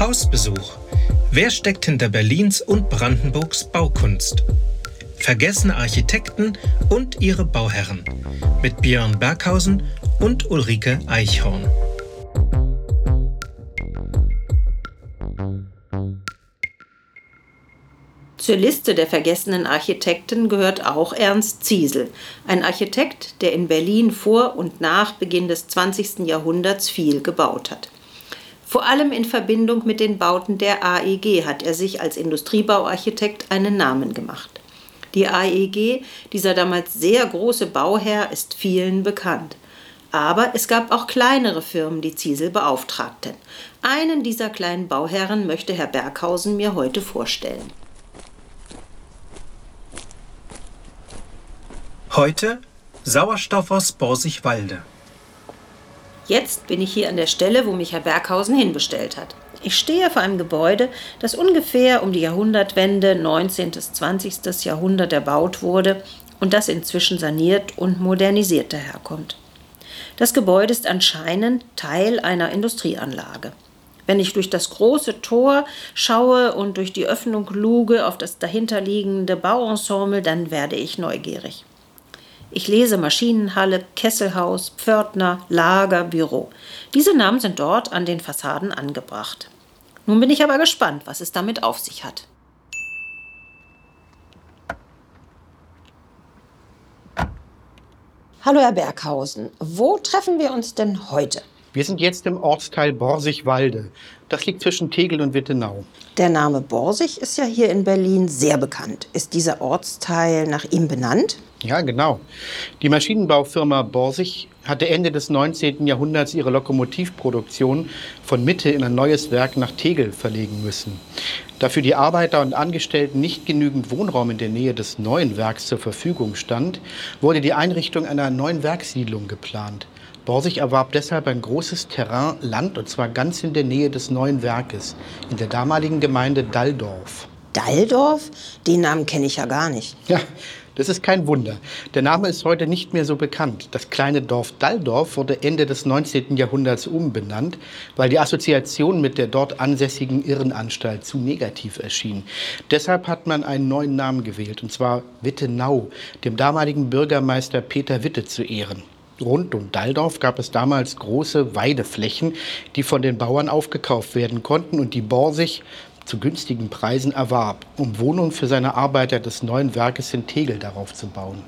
Hausbesuch. Wer steckt hinter Berlins und Brandenburgs Baukunst? Vergessene Architekten und ihre Bauherren mit Björn Berghausen und Ulrike Eichhorn. Zur Liste der vergessenen Architekten gehört auch Ernst Ziesel, ein Architekt, der in Berlin vor und nach Beginn des 20. Jahrhunderts viel gebaut hat. Vor allem in Verbindung mit den Bauten der AEG hat er sich als Industriebauarchitekt einen Namen gemacht. Die AEG, dieser damals sehr große Bauherr, ist vielen bekannt. Aber es gab auch kleinere Firmen, die Ziesel beauftragten. Einen dieser kleinen Bauherren möchte Herr Berghausen mir heute vorstellen. Heute Sauerstoff aus Borsigwalde. Jetzt bin ich hier an der Stelle, wo mich Herr Berghausen hinbestellt hat. Ich stehe vor einem Gebäude, das ungefähr um die Jahrhundertwende 19. bis 20. Jahrhundert erbaut wurde und das inzwischen saniert und modernisiert daherkommt. Das Gebäude ist anscheinend Teil einer Industrieanlage. Wenn ich durch das große Tor schaue und durch die Öffnung luge auf das dahinterliegende Bauensemble, dann werde ich neugierig. Ich lese Maschinenhalle, Kesselhaus, Pförtner, Lager, Büro. Diese Namen sind dort an den Fassaden angebracht. Nun bin ich aber gespannt, was es damit auf sich hat. Hallo Herr Berghausen, wo treffen wir uns denn heute? Wir sind jetzt im Ortsteil Borsigwalde. Das liegt zwischen Tegel und Wittenau. Der Name Borsig ist ja hier in Berlin sehr bekannt. Ist dieser Ortsteil nach ihm benannt? Ja, genau. Die Maschinenbaufirma Borsig hatte Ende des 19. Jahrhunderts ihre Lokomotivproduktion von Mitte in ein neues Werk nach Tegel verlegen müssen. Da für die Arbeiter und Angestellten nicht genügend Wohnraum in der Nähe des neuen Werks zur Verfügung stand, wurde die Einrichtung einer neuen Werkssiedlung geplant. Borsig erwarb deshalb ein großes Terrain Land und zwar ganz in der Nähe des neuen Werkes, in der damaligen Gemeinde Dalldorf. Dalldorf? Den Namen kenne ich ja gar nicht. Ja, das ist kein Wunder. Der Name ist heute nicht mehr so bekannt. Das kleine Dorf Dalldorf wurde Ende des 19. Jahrhunderts umbenannt, weil die Assoziation mit der dort ansässigen Irrenanstalt zu negativ erschien. Deshalb hat man einen neuen Namen gewählt, und zwar Wittenau, dem damaligen Bürgermeister Peter Witte zu Ehren. Rund um Dalldorf gab es damals große Weideflächen, die von den Bauern aufgekauft werden konnten und die Borsig zu günstigen Preisen erwarb, um Wohnungen für seine Arbeiter des neuen Werkes in Tegel darauf zu bauen.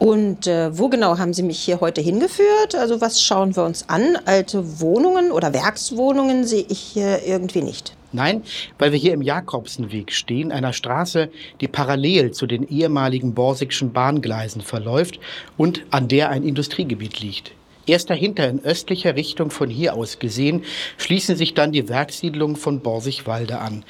Und äh, wo genau haben Sie mich hier heute hingeführt? Also was schauen wir uns an? Alte Wohnungen oder Werkswohnungen sehe ich hier irgendwie nicht. Nein, weil wir hier im Jakobsenweg stehen, einer Straße, die parallel zu den ehemaligen Borsigschen Bahngleisen verläuft und an der ein Industriegebiet liegt. Erst dahinter in östlicher Richtung von hier aus gesehen schließen sich dann die Werkssiedlungen von Borsigwalde an.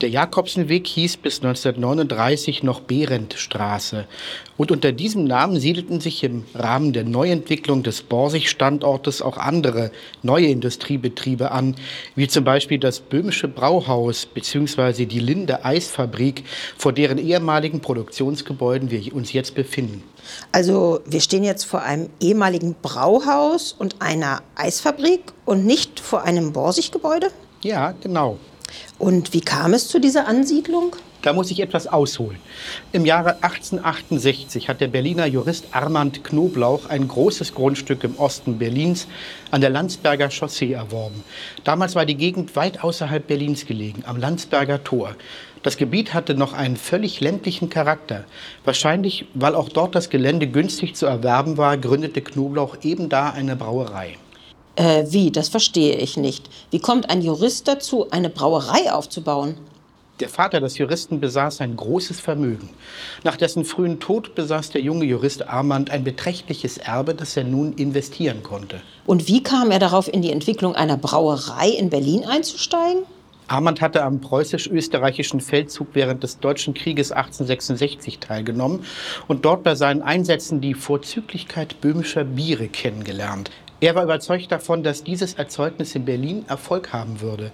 Der Jakobsenweg hieß bis 1939 noch Behrendstraße. Und unter diesem Namen siedelten sich im Rahmen der Neuentwicklung des Borsig-Standortes auch andere neue Industriebetriebe an, wie zum Beispiel das Böhmische Brauhaus bzw. die Linde Eisfabrik, vor deren ehemaligen Produktionsgebäuden wir uns jetzt befinden. Also wir stehen jetzt vor einem ehemaligen Brauhaus und einer Eisfabrik und nicht vor einem Borsig-Gebäude? Ja, genau. Und wie kam es zu dieser Ansiedlung? Da muss ich etwas ausholen. Im Jahre 1868 hat der Berliner Jurist Armand Knoblauch ein großes Grundstück im Osten Berlins an der Landsberger Chaussee erworben. Damals war die Gegend weit außerhalb Berlins gelegen, am Landsberger Tor. Das Gebiet hatte noch einen völlig ländlichen Charakter. Wahrscheinlich, weil auch dort das Gelände günstig zu erwerben war, gründete Knoblauch eben da eine Brauerei. Äh, wie? Das verstehe ich nicht. Wie kommt ein Jurist dazu, eine Brauerei aufzubauen? Der Vater des Juristen besaß ein großes Vermögen. Nach dessen frühen Tod besaß der junge Jurist Armand ein beträchtliches Erbe, das er nun investieren konnte. Und wie kam er darauf, in die Entwicklung einer Brauerei in Berlin einzusteigen? Armand hatte am preußisch-österreichischen Feldzug während des Deutschen Krieges 1866 teilgenommen und dort bei seinen Einsätzen die Vorzüglichkeit böhmischer Biere kennengelernt. Er war überzeugt davon, dass dieses Erzeugnis in Berlin Erfolg haben würde.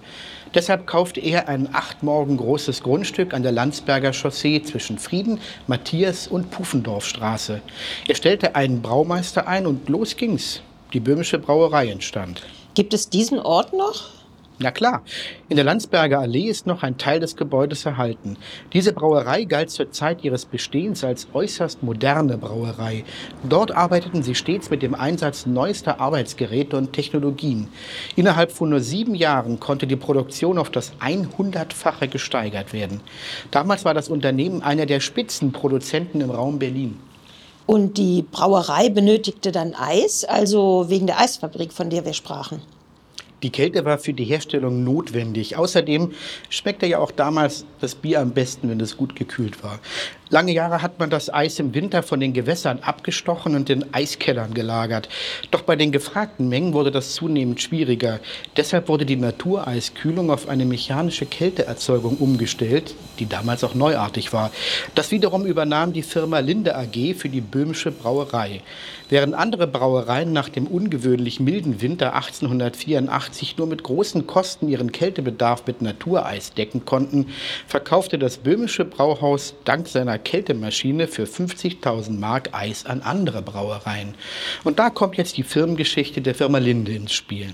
Deshalb kaufte er ein acht Morgen großes Grundstück an der Landsberger Chaussee zwischen Frieden, Matthias und Pufendorfstraße. Er stellte einen Braumeister ein und los ging's. Die böhmische Brauerei entstand. Gibt es diesen Ort noch? Na klar, in der Landsberger Allee ist noch ein Teil des Gebäudes erhalten. Diese Brauerei galt zur Zeit ihres Bestehens als äußerst moderne Brauerei. Dort arbeiteten sie stets mit dem Einsatz neuester Arbeitsgeräte und Technologien. Innerhalb von nur sieben Jahren konnte die Produktion auf das 100-fache gesteigert werden. Damals war das Unternehmen einer der Spitzenproduzenten im Raum Berlin. Und die Brauerei benötigte dann Eis, also wegen der Eisfabrik, von der wir sprachen. Die Kälte war für die Herstellung notwendig. Außerdem schmeckte ja auch damals das Bier am besten, wenn es gut gekühlt war. Lange Jahre hat man das Eis im Winter von den Gewässern abgestochen und in Eiskellern gelagert. Doch bei den gefragten Mengen wurde das zunehmend schwieriger. Deshalb wurde die Natureiskühlung auf eine mechanische Kälteerzeugung umgestellt, die damals auch neuartig war. Das wiederum übernahm die Firma Linde AG für die Böhmische Brauerei. Während andere Brauereien nach dem ungewöhnlich milden Winter 1884 nur mit großen Kosten ihren Kältebedarf mit Natureis decken konnten, verkaufte das Böhmische Brauhaus dank seiner Kältemaschine für 50.000 Mark Eis an andere Brauereien. Und da kommt jetzt die Firmengeschichte der Firma Linde ins Spiel.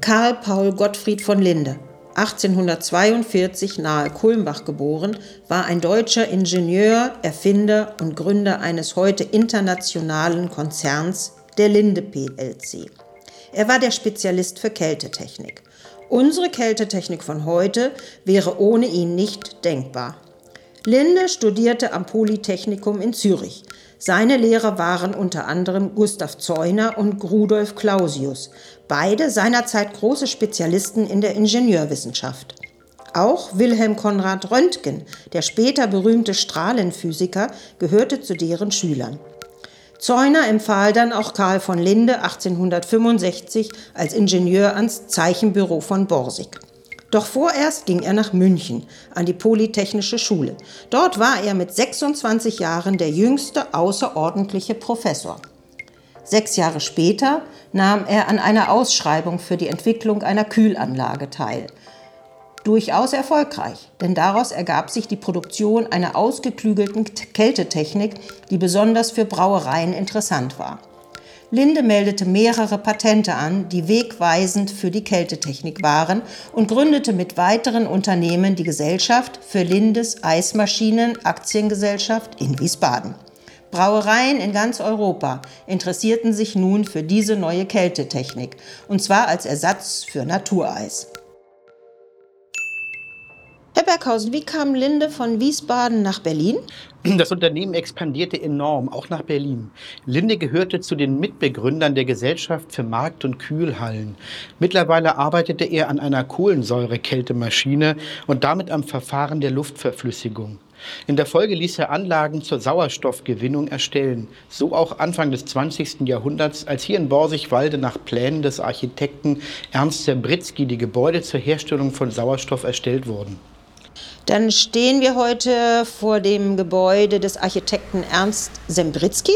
Karl Paul Gottfried von Linde, 1842 nahe Kulmbach geboren, war ein deutscher Ingenieur, Erfinder und Gründer eines heute internationalen Konzerns, der Linde plc. Er war der Spezialist für Kältetechnik. Unsere Kältetechnik von heute wäre ohne ihn nicht denkbar. Linde studierte am Polytechnikum in Zürich. Seine Lehrer waren unter anderem Gustav Zeuner und Rudolf Clausius, beide seinerzeit große Spezialisten in der Ingenieurwissenschaft. Auch Wilhelm Konrad Röntgen, der später berühmte Strahlenphysiker, gehörte zu deren Schülern. Zeuner empfahl dann auch Karl von Linde 1865 als Ingenieur ans Zeichenbüro von Borsig. Doch vorerst ging er nach München an die Polytechnische Schule. Dort war er mit 26 Jahren der jüngste außerordentliche Professor. Sechs Jahre später nahm er an einer Ausschreibung für die Entwicklung einer Kühlanlage teil durchaus erfolgreich, denn daraus ergab sich die Produktion einer ausgeklügelten Kältetechnik, die besonders für Brauereien interessant war. Linde meldete mehrere Patente an, die wegweisend für die Kältetechnik waren und gründete mit weiteren Unternehmen die Gesellschaft für Lindes Eismaschinen Aktiengesellschaft in Wiesbaden. Brauereien in ganz Europa interessierten sich nun für diese neue Kältetechnik, und zwar als Ersatz für Natureis. Berghausen, wie kam Linde von Wiesbaden nach Berlin? Das Unternehmen expandierte enorm, auch nach Berlin. Linde gehörte zu den Mitbegründern der Gesellschaft für Markt- und Kühlhallen. Mittlerweile arbeitete er an einer Kohlensäurekältemaschine und damit am Verfahren der Luftverflüssigung. In der Folge ließ er Anlagen zur Sauerstoffgewinnung erstellen, so auch Anfang des 20. Jahrhunderts, als hier in Borsigwalde nach Plänen des Architekten Ernst Zembritzky die Gebäude zur Herstellung von Sauerstoff erstellt wurden. Dann stehen wir heute vor dem Gebäude des Architekten Ernst Sembritzky.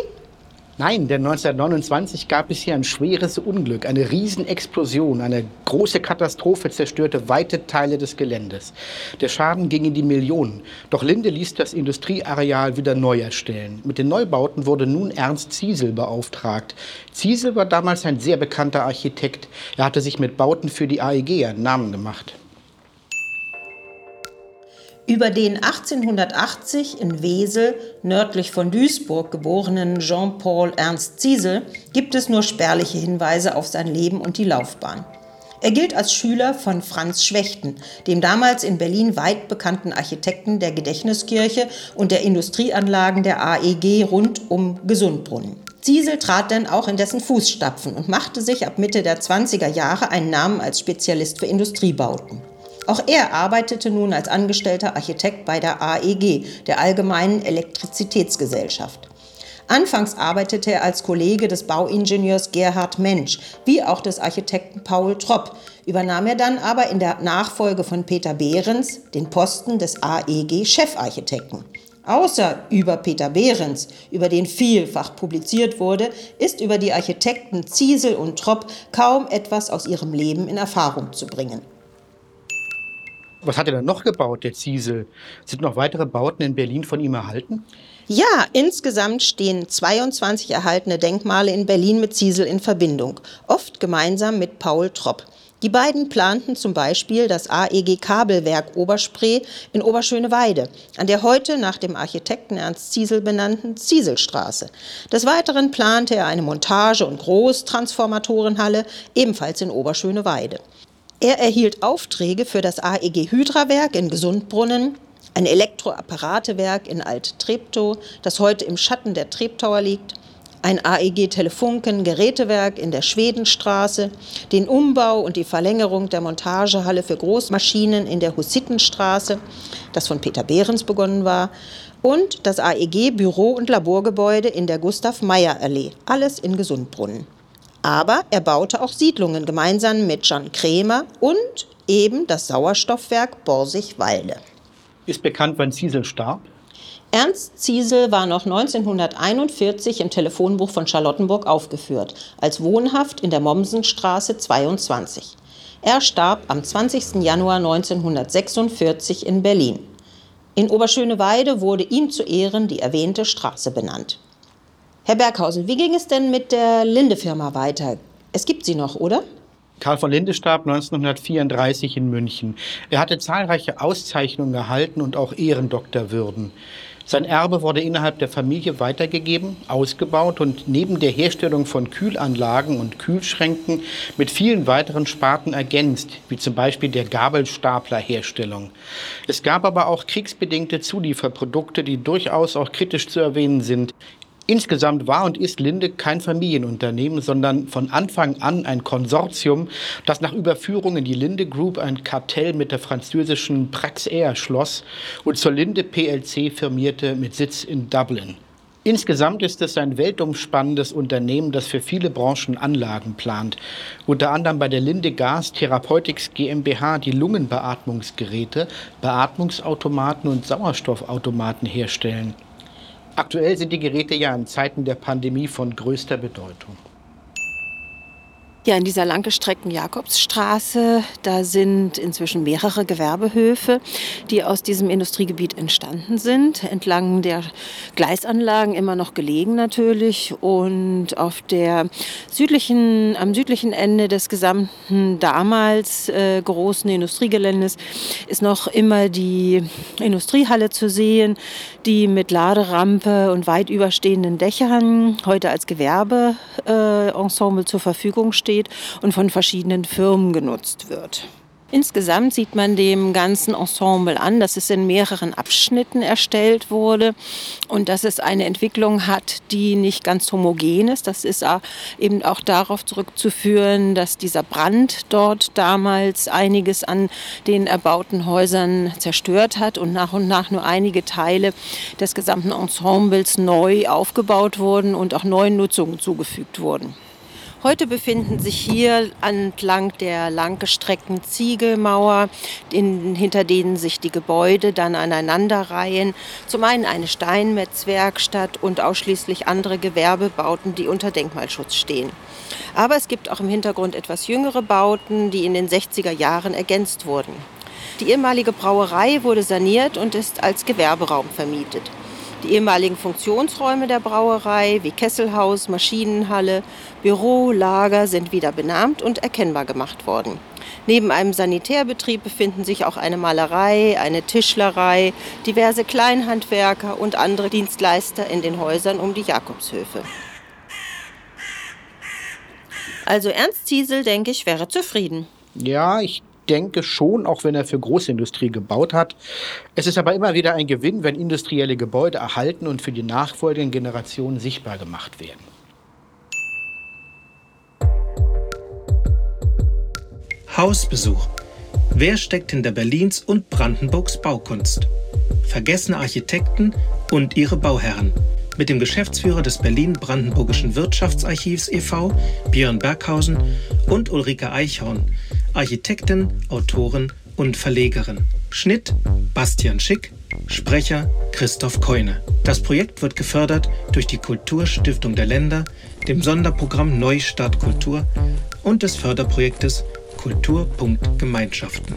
Nein, denn 1929 gab es hier ein schweres Unglück. Eine Riesenexplosion, eine große Katastrophe zerstörte weite Teile des Geländes. Der Schaden ging in die Millionen. Doch Linde ließ das Industrieareal wieder neu erstellen. Mit den Neubauten wurde nun Ernst Ziesel beauftragt. Ziesel war damals ein sehr bekannter Architekt. Er hatte sich mit Bauten für die AEG einen Namen gemacht. Über den 1880 in Wesel nördlich von Duisburg geborenen Jean-Paul Ernst Ziesel gibt es nur spärliche Hinweise auf sein Leben und die Laufbahn. Er gilt als Schüler von Franz Schwechten, dem damals in Berlin weit bekannten Architekten der Gedächtniskirche und der Industrieanlagen der AEG rund um Gesundbrunnen. Ziesel trat dann auch in dessen Fußstapfen und machte sich ab Mitte der 20er Jahre einen Namen als Spezialist für Industriebauten. Auch er arbeitete nun als angestellter Architekt bei der AEG, der Allgemeinen Elektrizitätsgesellschaft. Anfangs arbeitete er als Kollege des Bauingenieurs Gerhard Mensch, wie auch des Architekten Paul Tropp, übernahm er dann aber in der Nachfolge von Peter Behrens den Posten des AEG-Chefarchitekten. Außer über Peter Behrens, über den vielfach publiziert wurde, ist über die Architekten Ziesel und Tropp kaum etwas aus ihrem Leben in Erfahrung zu bringen. Was hat er denn noch gebaut, der Ziesel? Sind noch weitere Bauten in Berlin von ihm erhalten? Ja, insgesamt stehen 22 erhaltene Denkmale in Berlin mit Ziesel in Verbindung, oft gemeinsam mit Paul Tropp. Die beiden planten zum Beispiel das AEG Kabelwerk Oberspree in Oberschöneweide, an der heute nach dem Architekten Ernst Ziesel benannten Zieselstraße. Des Weiteren plante er eine Montage- und Großtransformatorenhalle ebenfalls in Oberschöneweide. Er erhielt Aufträge für das AEG Hydrawerk in Gesundbrunnen, ein Elektroapparatewerk in Alt-Treptow, das heute im Schatten der Treptower liegt, ein AEG Telefunken Gerätewerk in der Schwedenstraße, den Umbau und die Verlängerung der Montagehalle für Großmaschinen in der Hussitenstraße, das von Peter Behrens begonnen war, und das AEG Büro- und Laborgebäude in der Gustav-Meyer-Allee, alles in Gesundbrunnen. Aber er baute auch Siedlungen gemeinsam mit Jan Krämer und eben das Sauerstoffwerk Borsig-Walde. Ist bekannt, wann Ziesel starb? Ernst Ziesel war noch 1941 im Telefonbuch von Charlottenburg aufgeführt, als wohnhaft in der Mommsenstraße 22. Er starb am 20. Januar 1946 in Berlin. In Oberschöneweide wurde ihm zu Ehren die erwähnte Straße benannt. Herr Berghausen, wie ging es denn mit der Linde-Firma weiter? Es gibt sie noch, oder? Karl von Linde starb 1934 in München. Er hatte zahlreiche Auszeichnungen erhalten und auch Ehrendoktorwürden. Sein Erbe wurde innerhalb der Familie weitergegeben, ausgebaut und neben der Herstellung von Kühlanlagen und Kühlschränken mit vielen weiteren Sparten ergänzt, wie zum Beispiel der Gabelstaplerherstellung. Es gab aber auch kriegsbedingte Zulieferprodukte, die durchaus auch kritisch zu erwähnen sind. Insgesamt war und ist Linde kein Familienunternehmen, sondern von Anfang an ein Konsortium, das nach Überführung in die Linde Group ein Kartell mit der französischen Praxair schloss und zur Linde PLC firmierte mit Sitz in Dublin. Insgesamt ist es ein weltumspannendes Unternehmen, das für viele Branchen Anlagen plant. Unter anderem bei der Linde Gas Therapeutics GmbH die Lungenbeatmungsgeräte, Beatmungsautomaten und Sauerstoffautomaten herstellen. Aktuell sind die Geräte ja in Zeiten der Pandemie von größter Bedeutung. Ja, in dieser langgestreckten Jakobsstraße, da sind inzwischen mehrere Gewerbehöfe, die aus diesem Industriegebiet entstanden sind, entlang der Gleisanlagen immer noch gelegen natürlich und auf der südlichen, am südlichen Ende des gesamten damals äh, großen Industriegeländes ist noch immer die Industriehalle zu sehen, die mit Laderampe und weit überstehenden Dächern heute als Gewerbeensemble äh, zur Verfügung steht steht und von verschiedenen Firmen genutzt wird. Insgesamt sieht man dem ganzen Ensemble an, dass es in mehreren Abschnitten erstellt wurde und dass es eine Entwicklung hat, die nicht ganz homogen ist. Das ist eben auch darauf zurückzuführen, dass dieser Brand dort damals einiges an den erbauten Häusern zerstört hat und nach und nach nur einige Teile des gesamten Ensembles neu aufgebaut wurden und auch neuen Nutzungen zugefügt wurden. Heute befinden sich hier entlang der langgestreckten Ziegelmauer, in, hinter denen sich die Gebäude dann aneinanderreihen, zum einen eine Steinmetzwerkstatt und ausschließlich andere Gewerbebauten, die unter Denkmalschutz stehen. Aber es gibt auch im Hintergrund etwas jüngere Bauten, die in den 60er Jahren ergänzt wurden. Die ehemalige Brauerei wurde saniert und ist als Gewerberaum vermietet. Die ehemaligen Funktionsräume der Brauerei wie Kesselhaus, Maschinenhalle, Büro, Lager sind wieder benannt und erkennbar gemacht worden. Neben einem Sanitärbetrieb befinden sich auch eine Malerei, eine Tischlerei, diverse Kleinhandwerker und andere Dienstleister in den Häusern um die Jakobshöfe. Also Ernst Ziesel, denke ich, wäre zufrieden. Ja, ich denke schon, auch wenn er für Großindustrie gebaut hat. Es ist aber immer wieder ein Gewinn, wenn industrielle Gebäude erhalten und für die nachfolgenden Generationen sichtbar gemacht werden. Hausbesuch. Wer steckt hinter Berlins und Brandenburgs Baukunst? Vergessene Architekten und ihre Bauherren. Mit dem Geschäftsführer des Berlin-Brandenburgischen Wirtschaftsarchivs e.V., Björn Berghausen, und Ulrike Eichhorn, Architektin, Autorin und Verlegerin. Schnitt Bastian Schick, Sprecher Christoph Keune. Das Projekt wird gefördert durch die Kulturstiftung der Länder, dem Sonderprogramm Neustart Kultur und des Förderprojektes Kulturpunkt Gemeinschaften.